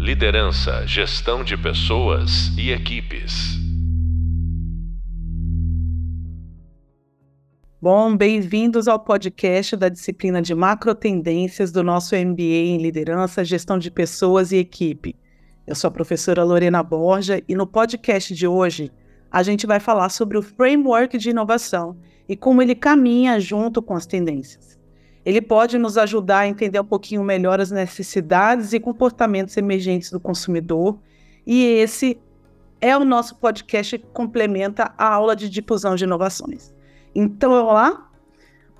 Liderança, gestão de pessoas e equipes. Bom, bem-vindos ao podcast da disciplina de macro tendências do nosso MBA em liderança, gestão de pessoas e equipe. Eu sou a professora Lorena Borja e no podcast de hoje a gente vai falar sobre o framework de inovação e como ele caminha junto com as tendências. Ele pode nos ajudar a entender um pouquinho melhor as necessidades e comportamentos emergentes do consumidor, e esse é o nosso podcast que complementa a aula de difusão de inovações. Então, vamos lá?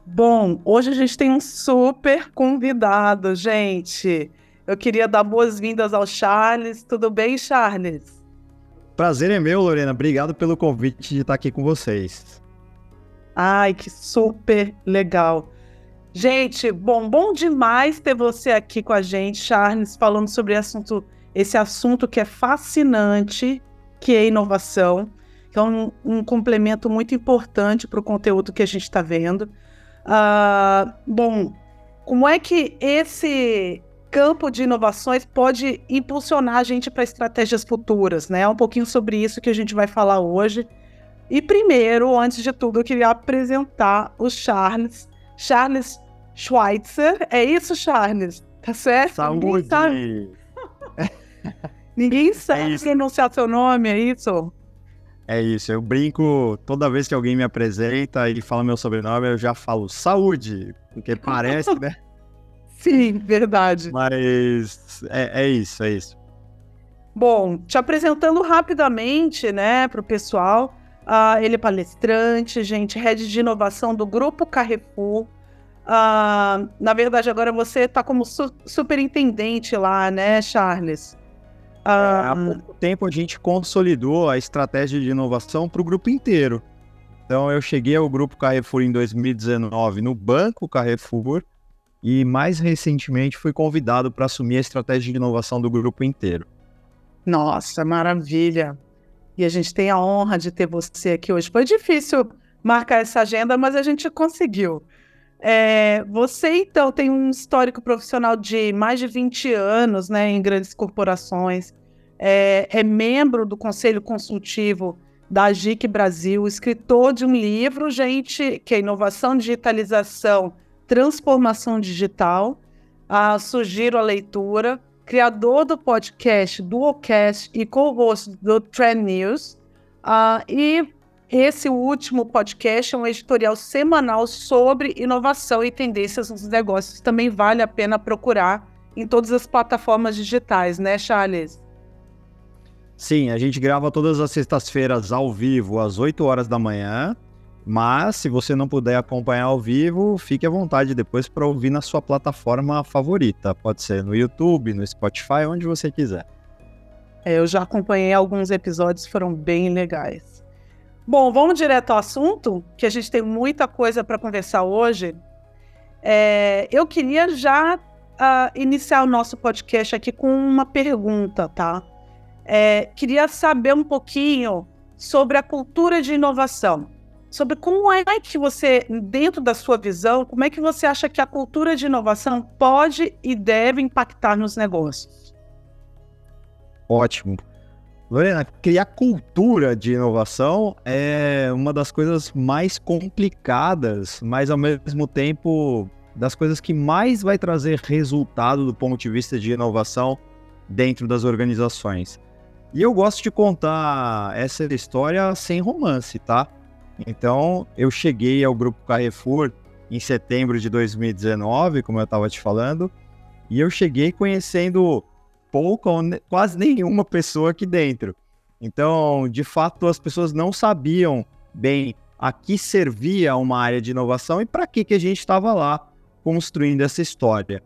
Bom, hoje a gente tem um super convidado, gente. Eu queria dar boas-vindas ao Charles. Tudo bem, Charles? Prazer é meu, Lorena. Obrigado pelo convite de estar aqui com vocês. Ai, que super legal. Gente, bom, bom demais ter você aqui com a gente, Charles, falando sobre assunto, esse assunto que é fascinante, que é inovação, que é um, um complemento muito importante para o conteúdo que a gente está vendo. Uh, bom, como é que esse campo de inovações pode impulsionar a gente para estratégias futuras, né? É um pouquinho sobre isso que a gente vai falar hoje. E primeiro, antes de tudo, eu queria apresentar o Charles. Charles Schweitzer. É isso, Charles? Tá certo? Saúde! Ninguém sabe, Ninguém sabe é pronunciar seu nome, é isso? É isso, eu brinco toda vez que alguém me apresenta e fala meu sobrenome, eu já falo saúde, porque parece, né? Sim, verdade. Mas é, é isso, é isso. Bom, te apresentando rapidamente, né, para o pessoal, uh, ele é palestrante, gente, head de inovação do Grupo Carrefour, Uh, na verdade, agora você está como su superintendente lá, né, Charles? É, há pouco tempo a gente consolidou a estratégia de inovação para o grupo inteiro. Então, eu cheguei ao Grupo Carrefour em 2019 no Banco Carrefour e, mais recentemente, fui convidado para assumir a estratégia de inovação do grupo inteiro. Nossa, maravilha! E a gente tem a honra de ter você aqui hoje. Foi difícil marcar essa agenda, mas a gente conseguiu. É, você, então, tem um histórico profissional de mais de 20 anos né, em grandes corporações, é, é membro do Conselho Consultivo da AGIC Brasil, escritor de um livro, gente, que é Inovação, Digitalização, Transformação Digital. Ah, sugiro a leitura. Criador do podcast Duocast e co-host do Trend News. Ah, e esse último podcast é um editorial semanal sobre inovação e tendências nos negócios. Também vale a pena procurar em todas as plataformas digitais, né, Charles? Sim, a gente grava todas as sextas-feiras ao vivo, às 8 horas da manhã. Mas, se você não puder acompanhar ao vivo, fique à vontade depois para ouvir na sua plataforma favorita. Pode ser no YouTube, no Spotify, onde você quiser. É, eu já acompanhei alguns episódios, foram bem legais. Bom, vamos direto ao assunto, que a gente tem muita coisa para conversar hoje. É, eu queria já uh, iniciar o nosso podcast aqui com uma pergunta, tá? É, queria saber um pouquinho sobre a cultura de inovação. Sobre como é que você, dentro da sua visão, como é que você acha que a cultura de inovação pode e deve impactar nos negócios? Ótimo. Lorena, criar cultura de inovação é uma das coisas mais complicadas, mas ao mesmo tempo das coisas que mais vai trazer resultado do ponto de vista de inovação dentro das organizações. E eu gosto de contar essa história sem romance, tá? Então, eu cheguei ao grupo Carrefour em setembro de 2019, como eu estava te falando, e eu cheguei conhecendo pouca ou quase nenhuma pessoa aqui dentro. Então, de fato, as pessoas não sabiam bem a que servia uma área de inovação e para que, que a gente estava lá construindo essa história.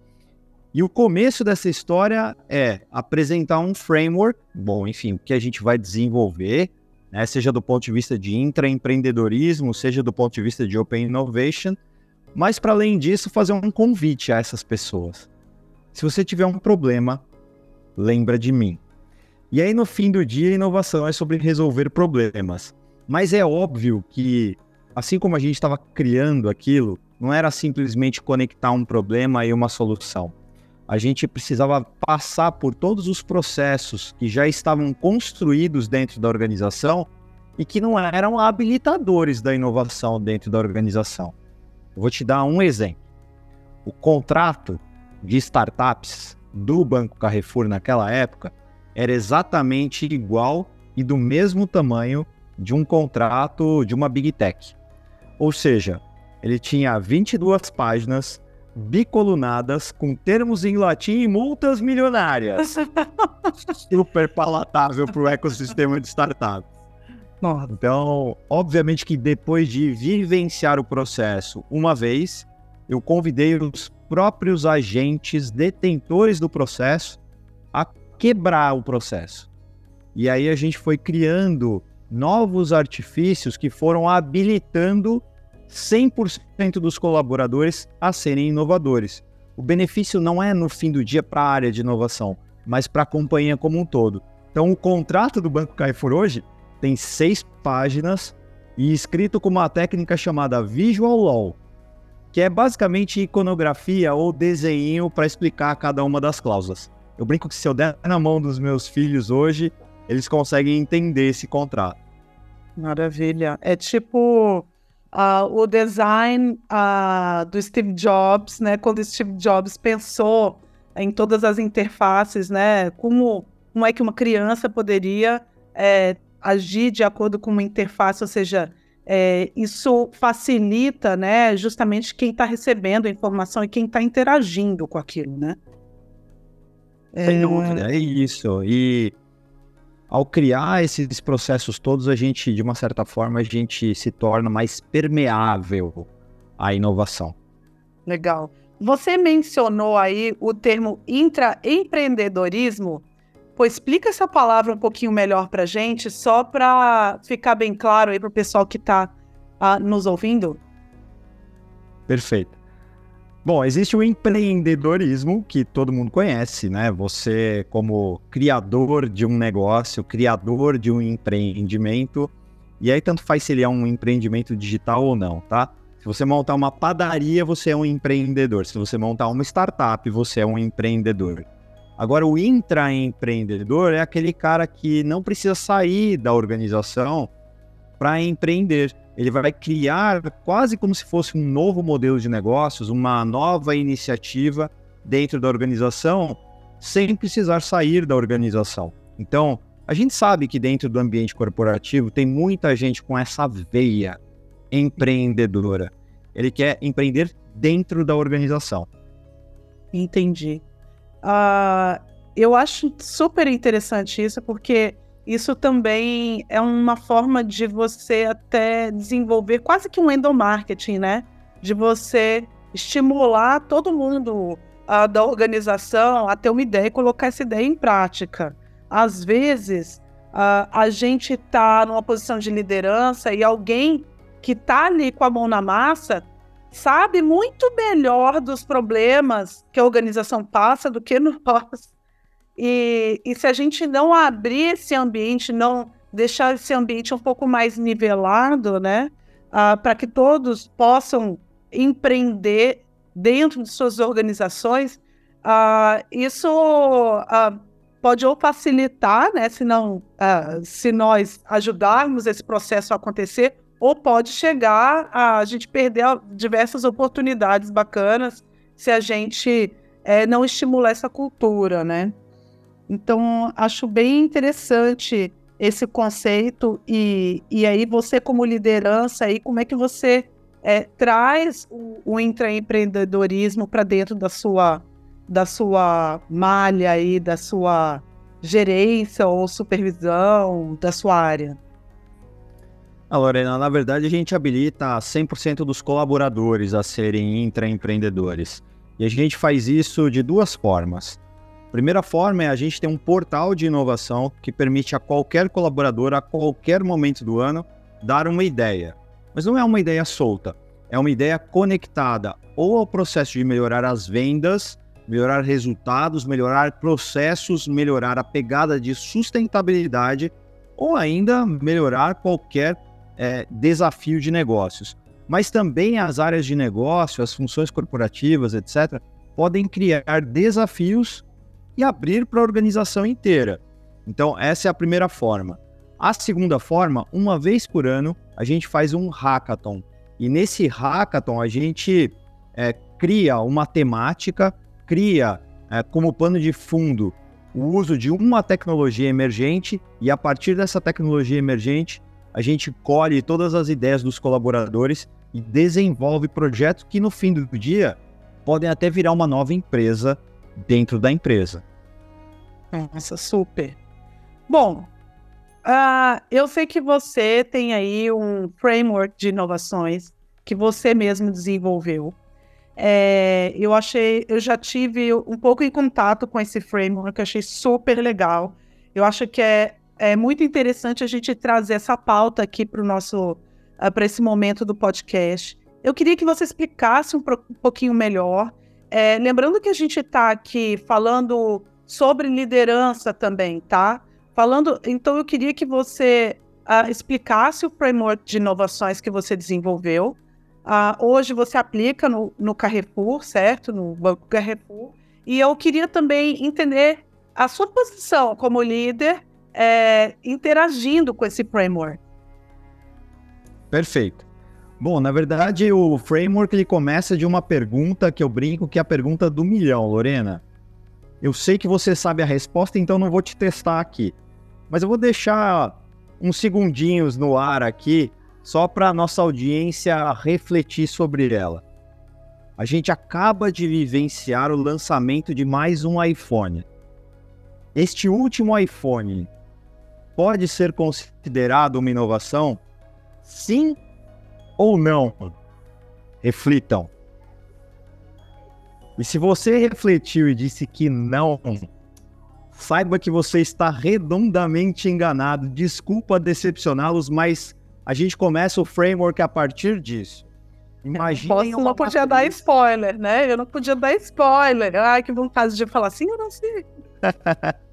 E o começo dessa história é apresentar um framework, bom, enfim, que a gente vai desenvolver, né, seja do ponto de vista de intraempreendedorismo, seja do ponto de vista de open innovation, mas para além disso, fazer um convite a essas pessoas. Se você tiver um problema, lembra de mim. E aí, no fim do dia, inovação é sobre resolver problemas. Mas é óbvio que, assim como a gente estava criando aquilo, não era simplesmente conectar um problema e uma solução. a gente precisava passar por todos os processos que já estavam construídos dentro da organização e que não eram habilitadores da inovação dentro da organização. Eu vou te dar um exemplo. O contrato de startups do Banco Carrefour naquela época era exatamente igual e do mesmo tamanho de um contrato de uma Big Tech. Ou seja, ele tinha 22 páginas bicolunadas com termos em latim e multas milionárias. Super palatável para o ecossistema de startups. Então, obviamente que depois de vivenciar o processo uma vez, eu convidei os próprios agentes detentores do processo a quebrar o processo. E aí a gente foi criando novos artifícios que foram habilitando 100% dos colaboradores a serem inovadores. O benefício não é no fim do dia para a área de inovação, mas para a companhia como um todo. Então, o contrato do Banco Carrefour hoje tem seis páginas e escrito com uma técnica chamada Visual Law, que é basicamente iconografia ou desenho para explicar cada uma das cláusulas. Eu brinco que se eu der na mão dos meus filhos hoje, eles conseguem entender esse contrato. Maravilha. É tipo uh, o design uh, do Steve Jobs, né? Quando Steve Jobs pensou em todas as interfaces, né? Como, como é que uma criança poderia é, agir de acordo com uma interface, ou seja, é, isso facilita, né? Justamente quem está recebendo a informação e quem está interagindo com aquilo, né? Sem dúvida, é isso. E ao criar esses processos todos, a gente, de uma certa forma, a gente se torna mais permeável à inovação. Legal. Você mencionou aí o termo intraempreendedorismo. Pô, explica essa palavra um pouquinho melhor para gente, só para ficar bem claro aí para o pessoal que está ah, nos ouvindo. Perfeito. Bom, existe o empreendedorismo que todo mundo conhece, né? Você, como criador de um negócio, criador de um empreendimento, e aí tanto faz se ele é um empreendimento digital ou não, tá? Se você montar uma padaria, você é um empreendedor. Se você montar uma startup, você é um empreendedor. Agora, o intraempreendedor é aquele cara que não precisa sair da organização para empreender ele vai criar quase como se fosse um novo modelo de negócios, uma nova iniciativa dentro da organização, sem precisar sair da organização. Então, a gente sabe que dentro do ambiente corporativo tem muita gente com essa veia empreendedora. Ele quer empreender dentro da organização. Entendi. Uh, eu acho super interessante isso, porque isso também é uma forma de você até desenvolver quase que um endomarketing, né? De você estimular todo mundo uh, da organização a ter uma ideia e colocar essa ideia em prática. Às vezes, uh, a gente está numa posição de liderança e alguém que está ali com a mão na massa sabe muito melhor dos problemas que a organização passa do que nós. E, e se a gente não abrir esse ambiente, não deixar esse ambiente um pouco mais nivelado, né, uh, para que todos possam empreender dentro de suas organizações, uh, isso uh, pode ou facilitar, né, se, não, se nós ajudarmos esse processo a acontecer, ou pode chegar a, a gente perder diversas oportunidades bacanas se a gente é, não estimular essa cultura, né? Então, acho bem interessante esse conceito e, e aí você como liderança, aí, como é que você é, traz o, o intraempreendedorismo para dentro da sua, da sua malha aí, da sua gerência ou supervisão da sua área? Ah, Lorena, na verdade a gente habilita 100% dos colaboradores a serem intraempreendedores. E a gente faz isso de duas formas. Primeira forma é a gente ter um portal de inovação que permite a qualquer colaborador, a qualquer momento do ano, dar uma ideia. Mas não é uma ideia solta, é uma ideia conectada ou ao processo de melhorar as vendas, melhorar resultados, melhorar processos, melhorar a pegada de sustentabilidade ou ainda melhorar qualquer é, desafio de negócios. Mas também as áreas de negócio, as funções corporativas, etc., podem criar desafios e abrir para a organização inteira. Então, essa é a primeira forma. A segunda forma, uma vez por ano, a gente faz um hackathon. E nesse hackathon, a gente é, cria uma temática, cria é, como pano de fundo o uso de uma tecnologia emergente, e a partir dessa tecnologia emergente, a gente colhe todas as ideias dos colaboradores e desenvolve projetos que, no fim do dia, podem até virar uma nova empresa dentro da empresa. Nossa, super. Bom, uh, eu sei que você tem aí um framework de inovações que você mesmo desenvolveu. É, eu achei, eu já tive um pouco em contato com esse framework, achei super legal. Eu acho que é, é muito interessante a gente trazer essa pauta aqui para o nosso uh, para esse momento do podcast. Eu queria que você explicasse um, um pouquinho melhor. É, lembrando que a gente está aqui falando sobre liderança também, tá? Falando, então eu queria que você uh, explicasse o framework de inovações que você desenvolveu. Uh, hoje você aplica no, no Carrefour, certo? No Banco Carrefour. E eu queria também entender a sua posição como líder é, interagindo com esse framework. Perfeito. Bom, na verdade, o framework ele começa de uma pergunta que eu brinco que é a pergunta do milhão, Lorena. Eu sei que você sabe a resposta, então não vou te testar aqui. Mas eu vou deixar uns segundinhos no ar aqui, só para nossa audiência refletir sobre ela. A gente acaba de vivenciar o lançamento de mais um iPhone. Este último iPhone pode ser considerado uma inovação? Sim ou não? Reflitam. E se você refletiu e disse que não, saiba que você está redondamente enganado. Desculpa decepcioná-los, mas a gente começa o framework a partir disso. Imagina. Eu não podia dar spoiler, né? Eu não podia dar spoiler. Ai, que vontade de falar assim, eu não sei.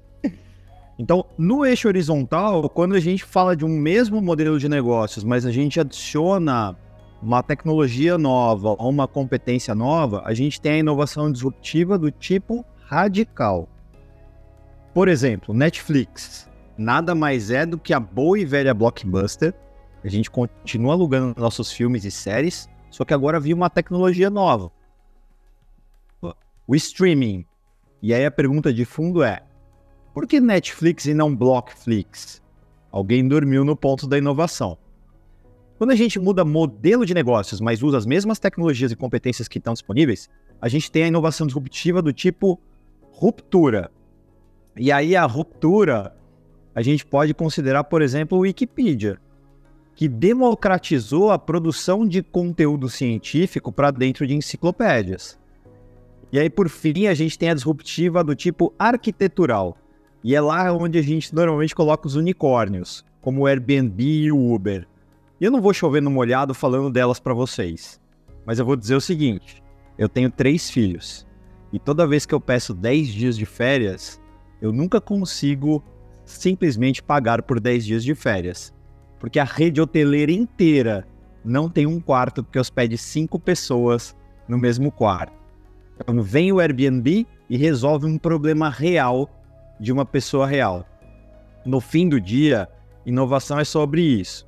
então, no eixo horizontal, quando a gente fala de um mesmo modelo de negócios, mas a gente adiciona uma tecnologia nova ou uma competência nova, a gente tem a inovação disruptiva do tipo radical. Por exemplo, Netflix nada mais é do que a boa e velha blockbuster. A gente continua alugando nossos filmes e séries, só que agora viu uma tecnologia nova. O streaming. E aí a pergunta de fundo é: por que Netflix e não Blockflix? Alguém dormiu no ponto da inovação. Quando a gente muda modelo de negócios, mas usa as mesmas tecnologias e competências que estão disponíveis, a gente tem a inovação disruptiva do tipo ruptura. E aí a ruptura a gente pode considerar, por exemplo, o Wikipedia, que democratizou a produção de conteúdo científico para dentro de enciclopédias. E aí, por fim, a gente tem a disruptiva do tipo arquitetural. E é lá onde a gente normalmente coloca os unicórnios, como o Airbnb e o Uber. E eu não vou chover no molhado falando delas para vocês. Mas eu vou dizer o seguinte: eu tenho três filhos. E toda vez que eu peço 10 dias de férias, eu nunca consigo simplesmente pagar por 10 dias de férias. Porque a rede hoteleira inteira não tem um quarto porque hospede cinco pessoas no mesmo quarto. Então vem o Airbnb e resolve um problema real de uma pessoa real. No fim do dia, inovação é sobre isso.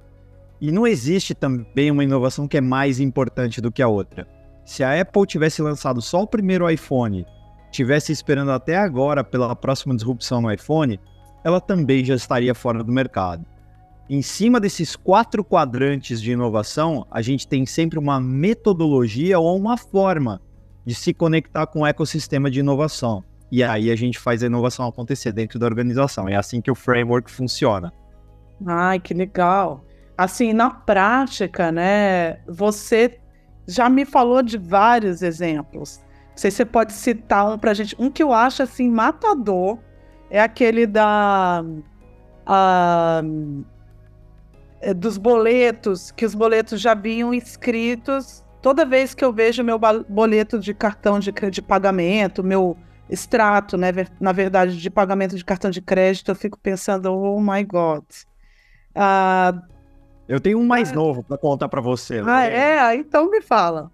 E não existe também uma inovação que é mais importante do que a outra. Se a Apple tivesse lançado só o primeiro iPhone tivesse esperando até agora pela próxima disrupção no iPhone, ela também já estaria fora do mercado. Em cima desses quatro quadrantes de inovação, a gente tem sempre uma metodologia ou uma forma de se conectar com o ecossistema de inovação. E aí a gente faz a inovação acontecer dentro da organização. É assim que o framework funciona. Ai, que legal. Assim, na prática, né, você já me falou de vários exemplos. Não sei se você pode citar um pra gente. Um que eu acho assim matador é aquele da. Uh, dos boletos, que os boletos já vinham escritos. Toda vez que eu vejo meu boleto de cartão de, de pagamento, meu extrato, né, na verdade, de pagamento de cartão de crédito, eu fico pensando, oh my God. Uh, eu tenho um mais uh, novo para contar para você. Ah, é? Então me fala.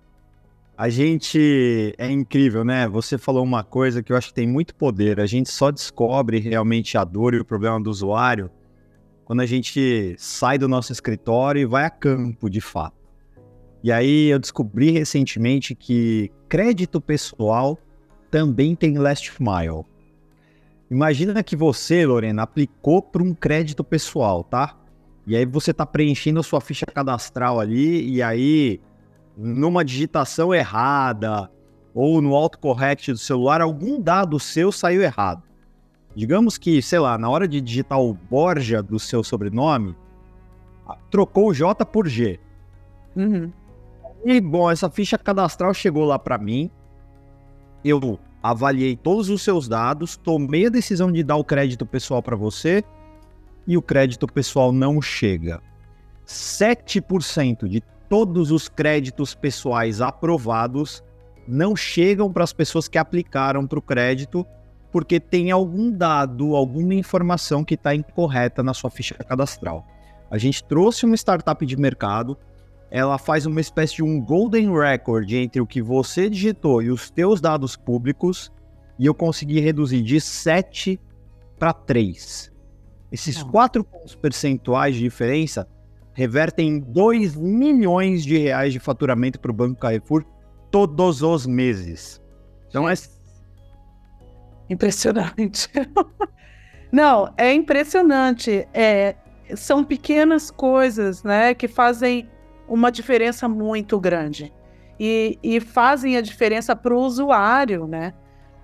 A gente é incrível, né? Você falou uma coisa que eu acho que tem muito poder. A gente só descobre realmente a dor e o problema do usuário quando a gente sai do nosso escritório e vai a campo de fato. E aí eu descobri recentemente que crédito pessoal também tem last mile. Imagina que você, Lorena, aplicou para um crédito pessoal, tá? E aí você está preenchendo a sua ficha cadastral ali e aí numa digitação errada ou no autocorrect do celular, algum dado seu saiu errado. Digamos que, sei lá, na hora de digitar o Borja do seu sobrenome, trocou o J por G. Uhum. E, bom, essa ficha cadastral chegou lá para mim. Eu avaliei todos os seus dados, tomei a decisão de dar o crédito pessoal para você e o crédito pessoal não chega. 7% de todos os créditos pessoais aprovados não chegam para as pessoas que aplicaram para o crédito porque tem algum dado, alguma informação que está incorreta na sua ficha cadastral. A gente trouxe uma startup de mercado, ela faz uma espécie de um golden record entre o que você digitou e os teus dados públicos, e eu consegui reduzir de 7 para 3. Esses Não. 4 pontos percentuais de diferença revertem 2 milhões de reais de faturamento para o Banco Carrefour todos os meses. Então é impressionante. Não, é impressionante. É, são pequenas coisas, né, que fazem uma diferença muito grande e, e fazem a diferença para o usuário, né?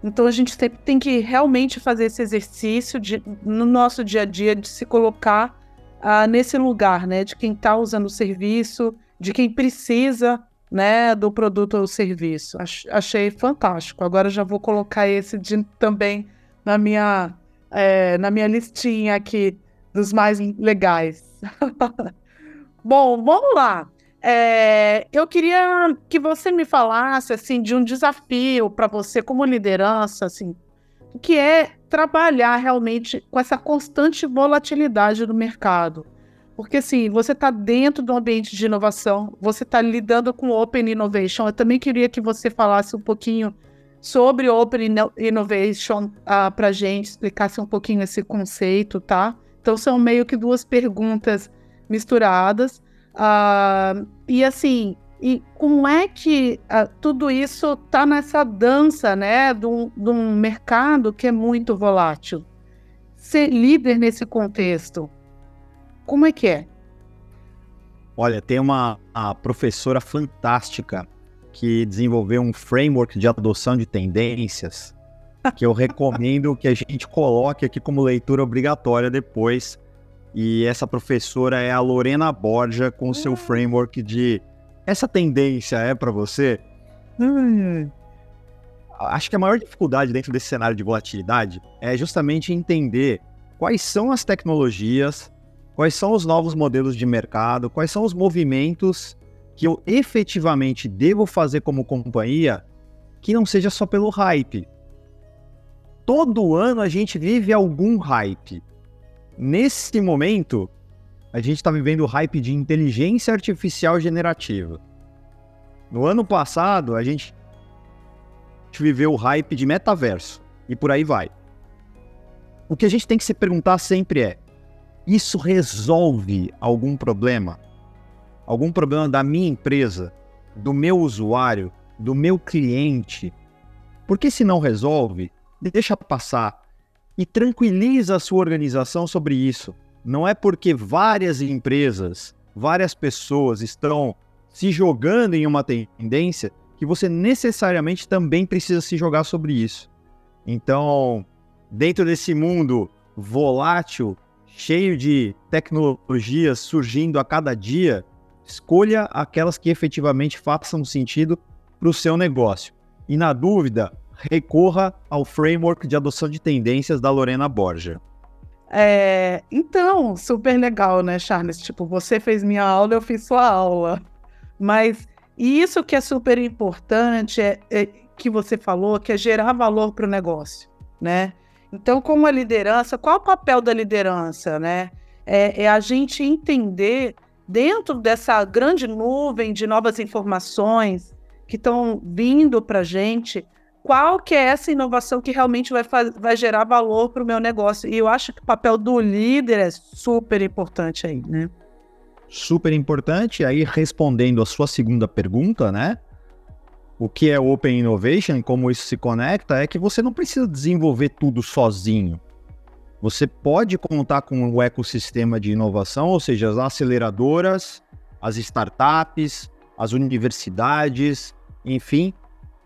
Então a gente tem, que realmente fazer esse exercício de, no nosso dia a dia de se colocar uh, nesse lugar, né? De quem está usando o serviço, de quem precisa, né? Do produto ou serviço. Ach, achei fantástico. Agora já vou colocar esse de, também na minha é, na minha listinha aqui dos mais legais. Bom, vamos lá. É, eu queria que você me falasse assim de um desafio para você como liderança, assim, que é trabalhar realmente com essa constante volatilidade do mercado. Porque assim, você está dentro do ambiente de inovação, você está lidando com Open Innovation. Eu também queria que você falasse um pouquinho sobre Open Innovation uh, ah, para a gente, explicasse um pouquinho esse conceito, tá? Então são meio que duas perguntas misturadas. Uh, e assim, e como é que uh, tudo isso está nessa dança, né, de um, de um mercado que é muito volátil? Ser líder nesse contexto, como é que é? Olha, tem uma professora fantástica que desenvolveu um framework de adoção de tendências que eu recomendo que a gente coloque aqui como leitura obrigatória depois e essa professora é a Lorena Borja com seu hum. framework de essa tendência é para você? Acho que a maior dificuldade dentro desse cenário de volatilidade é justamente entender quais são as tecnologias, quais são os novos modelos de mercado, quais são os movimentos que eu efetivamente devo fazer como companhia que não seja só pelo hype. Todo ano a gente vive algum hype. Nesse momento, a gente está vivendo o hype de inteligência artificial generativa. No ano passado, a gente viveu o hype de metaverso. E por aí vai. O que a gente tem que se perguntar sempre é: isso resolve algum problema? Algum problema da minha empresa, do meu usuário, do meu cliente? Porque se não resolve, deixa passar e tranquiliza a sua organização sobre isso. Não é porque várias empresas, várias pessoas estão se jogando em uma tendência que você necessariamente também precisa se jogar sobre isso. Então, dentro desse mundo volátil, cheio de tecnologias surgindo a cada dia, escolha aquelas que efetivamente façam sentido para o seu negócio. E na dúvida, recorra ao framework de adoção de tendências da Lorena Borja. É, então, super legal, né, Charles? Tipo, você fez minha aula, eu fiz sua aula. Mas isso que é super importante é, é que você falou, que é gerar valor para o negócio, né? Então, como a liderança, qual é o papel da liderança, né? É, é a gente entender dentro dessa grande nuvem de novas informações, que estão vindo para a gente, qual que é essa inovação que realmente vai, vai gerar valor para o meu negócio. E eu acho que o papel do líder é super importante aí, né? Super importante. Aí, respondendo a sua segunda pergunta, né? O que é Open Innovation, como isso se conecta, é que você não precisa desenvolver tudo sozinho. Você pode contar com o ecossistema de inovação, ou seja, as aceleradoras, as startups, as universidades, enfim,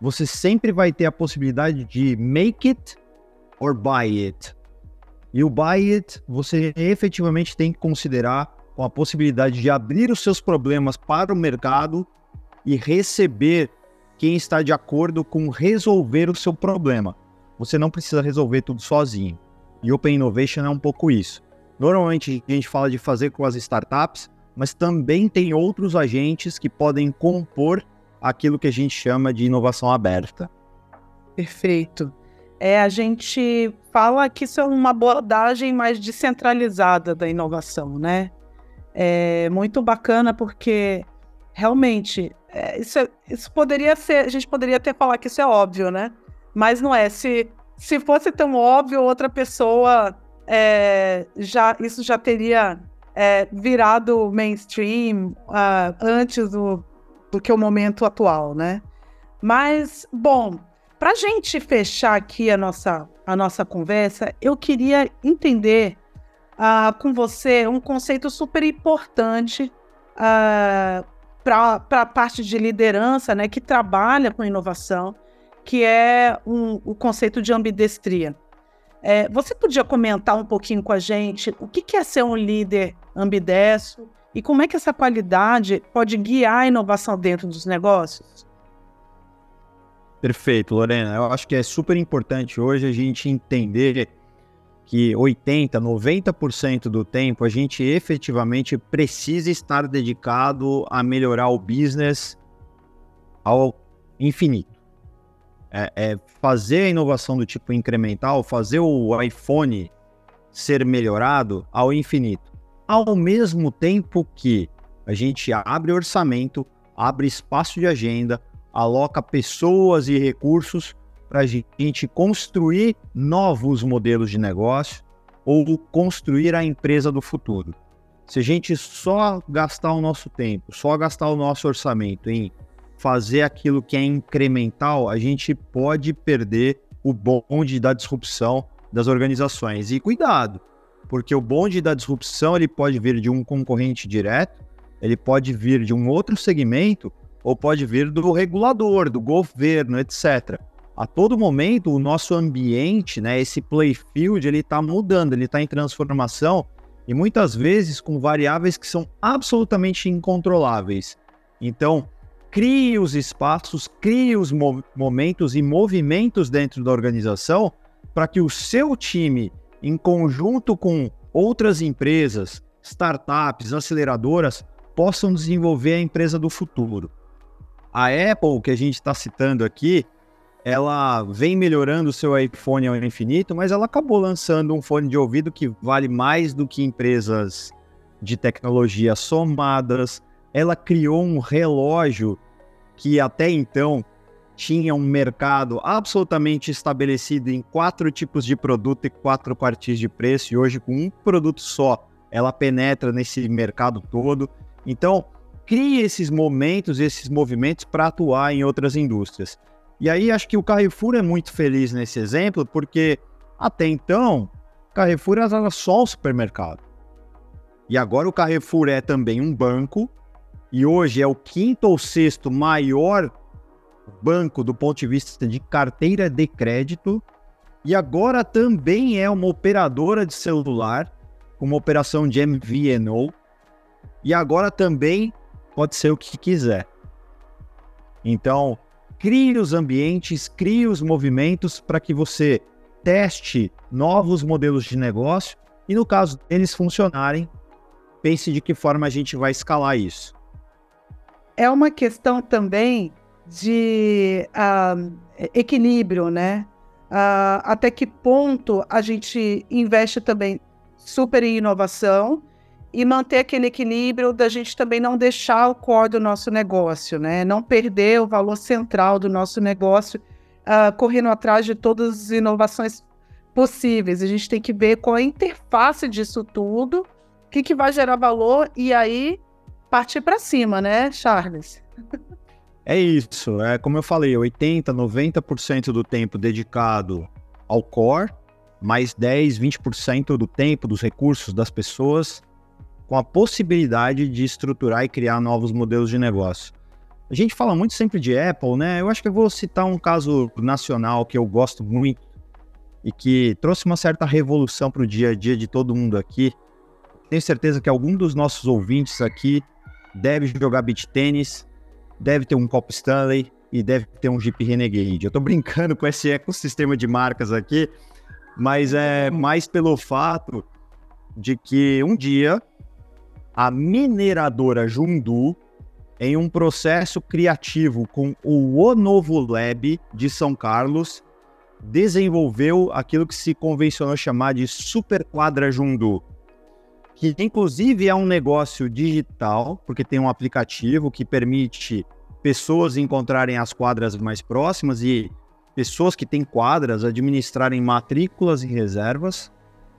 você sempre vai ter a possibilidade de make it or buy it. E o buy it, você efetivamente tem que considerar com a possibilidade de abrir os seus problemas para o mercado e receber quem está de acordo com resolver o seu problema. Você não precisa resolver tudo sozinho. E Open Innovation é um pouco isso. Normalmente a gente fala de fazer com as startups, mas também tem outros agentes que podem compor aquilo que a gente chama de inovação aberta. Perfeito. É, a gente fala que isso é uma abordagem mais descentralizada da inovação, né? É muito bacana porque realmente é, isso, é, isso poderia ser, a gente poderia até falar que isso é óbvio, né? Mas não é. Se, se fosse tão óbvio, outra pessoa é, já isso já teria é, virado mainstream uh, antes do, do que o momento atual, né? Mas, bom, para a gente fechar aqui a nossa, a nossa conversa, eu queria entender uh, com você um conceito super importante uh, para a parte de liderança, né, que trabalha com inovação, que é um, o conceito de ambidestria. É, você podia comentar um pouquinho com a gente o que, que é ser um líder ambidestro e como é que essa qualidade pode guiar a inovação dentro dos negócios? Perfeito, Lorena. Eu acho que é super importante hoje a gente entender que 80, 90% do tempo a gente efetivamente precisa estar dedicado a melhorar o business ao infinito. É, é fazer a inovação do tipo incremental, fazer o iPhone ser melhorado ao infinito. Ao mesmo tempo que a gente abre orçamento, abre espaço de agenda, aloca pessoas e recursos para a gente construir novos modelos de negócio ou construir a empresa do futuro. Se a gente só gastar o nosso tempo, só gastar o nosso orçamento em fazer aquilo que é incremental, a gente pode perder o bonde da disrupção das organizações. E cuidado, porque o bonde da disrupção ele pode vir de um concorrente direto, ele pode vir de um outro segmento, ou pode vir do regulador, do governo, etc a todo momento o nosso ambiente, né, esse playfield, ele está mudando, ele está em transformação e muitas vezes com variáveis que são absolutamente incontroláveis. Então, crie os espaços, crie os mo momentos e movimentos dentro da organização para que o seu time, em conjunto com outras empresas, startups, aceleradoras, possam desenvolver a empresa do futuro. A Apple, que a gente está citando aqui, ela vem melhorando o seu iPhone ao infinito, mas ela acabou lançando um fone de ouvido que vale mais do que empresas de tecnologia somadas. Ela criou um relógio que até então tinha um mercado absolutamente estabelecido em quatro tipos de produto e quatro quartis de preço, e hoje com um produto só ela penetra nesse mercado todo. Então, crie esses momentos, esses movimentos para atuar em outras indústrias. E aí acho que o Carrefour é muito feliz nesse exemplo, porque até então, Carrefour era só um supermercado. E agora o Carrefour é também um banco, e hoje é o quinto ou sexto maior banco do ponto de vista de carteira de crédito, e agora também é uma operadora de celular, uma operação de MVNO, e agora também pode ser o que quiser. Então, crie os ambientes, crie os movimentos para que você teste novos modelos de negócio e, no caso deles funcionarem, pense de que forma a gente vai escalar isso. É uma questão também de uh, equilíbrio, né? Uh, até que ponto a gente investe também super em inovação e manter aquele equilíbrio da gente também não deixar o core do nosso negócio, né? Não perder o valor central do nosso negócio, uh, correndo atrás de todas as inovações possíveis. A gente tem que ver qual a interface disso tudo, o que, que vai gerar valor e aí partir para cima, né, Charles? É isso, é como eu falei, 80, 90% do tempo dedicado ao core, mais 10, 20% do tempo, dos recursos das pessoas com a possibilidade de estruturar e criar novos modelos de negócio. A gente fala muito sempre de Apple, né? Eu acho que eu vou citar um caso nacional que eu gosto muito e que trouxe uma certa revolução para o dia a dia de todo mundo aqui. Tenho certeza que algum dos nossos ouvintes aqui deve jogar beach tênis, deve ter um Copo Stanley e deve ter um Jeep Renegade. Eu estou brincando com esse ecossistema de marcas aqui, mas é mais pelo fato de que um dia a mineradora Jundu, em um processo criativo com o O Novo Lab de São Carlos, desenvolveu aquilo que se convencionou chamar de Super Quadra Jundu, que inclusive é um negócio digital, porque tem um aplicativo que permite pessoas encontrarem as quadras mais próximas e pessoas que têm quadras administrarem matrículas e reservas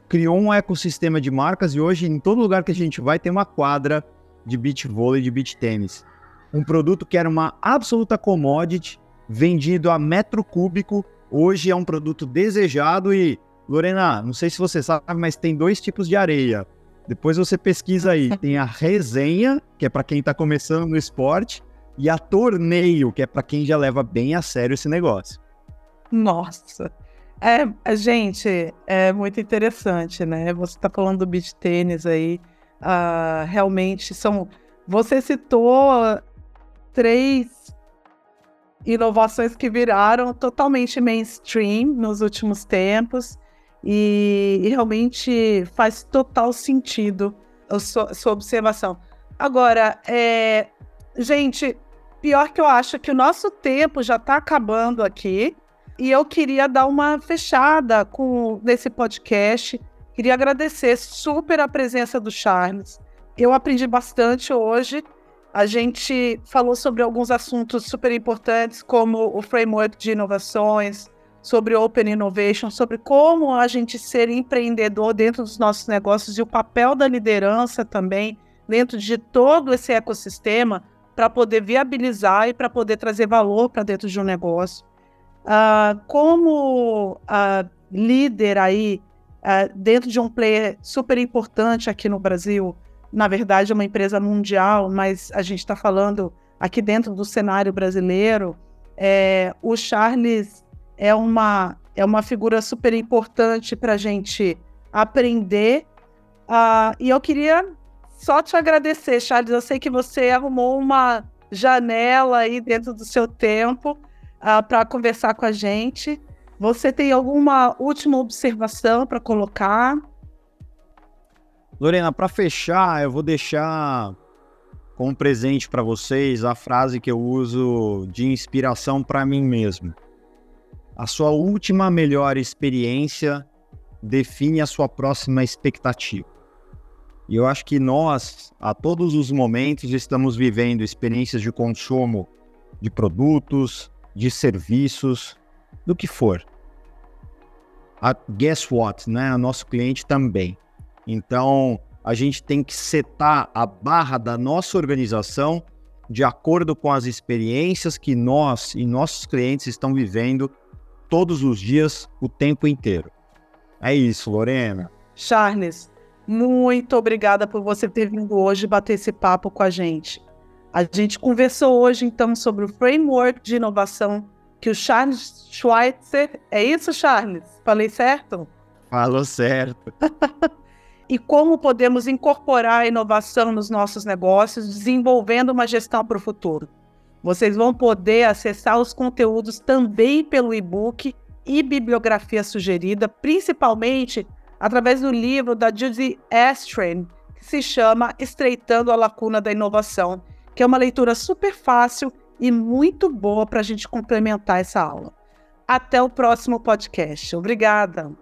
criou um ecossistema de marcas e hoje em todo lugar que a gente vai tem uma quadra de beach vôlei, de beach tênis. Um produto que era uma absoluta commodity, vendido a metro cúbico, hoje é um produto desejado e, Lorena, não sei se você sabe, mas tem dois tipos de areia. Depois você pesquisa aí, tem a resenha, que é para quem está começando no esporte, e a torneio, que é para quem já leva bem a sério esse negócio. Nossa, é, gente, é muito interessante, né? Você está falando do beach tênis aí. Uh, realmente são. Você citou três inovações que viraram totalmente mainstream nos últimos tempos e, e realmente faz total sentido a sua, a sua observação. Agora, é, gente, pior que eu acho que o nosso tempo já está acabando aqui. E eu queria dar uma fechada com nesse podcast. Queria agradecer super a presença do Charles. Eu aprendi bastante hoje. A gente falou sobre alguns assuntos super importantes, como o framework de inovações, sobre Open Innovation, sobre como a gente ser empreendedor dentro dos nossos negócios e o papel da liderança também dentro de todo esse ecossistema para poder viabilizar e para poder trazer valor para dentro de um negócio. Uh, como uh, líder aí, uh, dentro de um player super importante aqui no Brasil, na verdade é uma empresa mundial, mas a gente está falando aqui dentro do cenário brasileiro, é, o Charles é uma, é uma figura super importante para a gente aprender. e eu queria só te agradecer, Charles. Eu sei que você arrumou uma janela aí dentro do seu tempo uh, ah, para conversar com a gente. Você tem alguma última observação para colocar? Lorena, para fechar, eu vou deixar como presente para vocês a frase que eu uso de inspiração para mim mesmo. A sua última melhor experiência define a sua próxima expectativa. E eu acho que nós, a todos os momentos, estamos vivendo experiências de consumo de produtos, de serviços, do que for. A, guess what, né? O nosso cliente também. Então, a gente tem que setar a barra da nossa organização de acordo com as experiências que nós e nossos clientes estão vivendo todos os dias, o tempo inteiro. É isso, Lorena. Charles, muito obrigada por você ter vindo hoje bater esse papo com a gente. A gente conversou hoje, então, sobre o framework de inovação que o Charles Schweitzer. É isso, Charles? Falei certo? Falou certo. e como podemos incorporar a inovação nos nossos negócios, desenvolvendo uma gestão para o futuro. Vocês vão poder acessar os conteúdos também pelo e-book e bibliografia sugerida, principalmente através do livro da Judy Astrin, que se chama Estreitando a Lacuna da Inovação, que é uma leitura super fácil e muito boa para a gente complementar essa aula. Até o próximo podcast. Obrigada!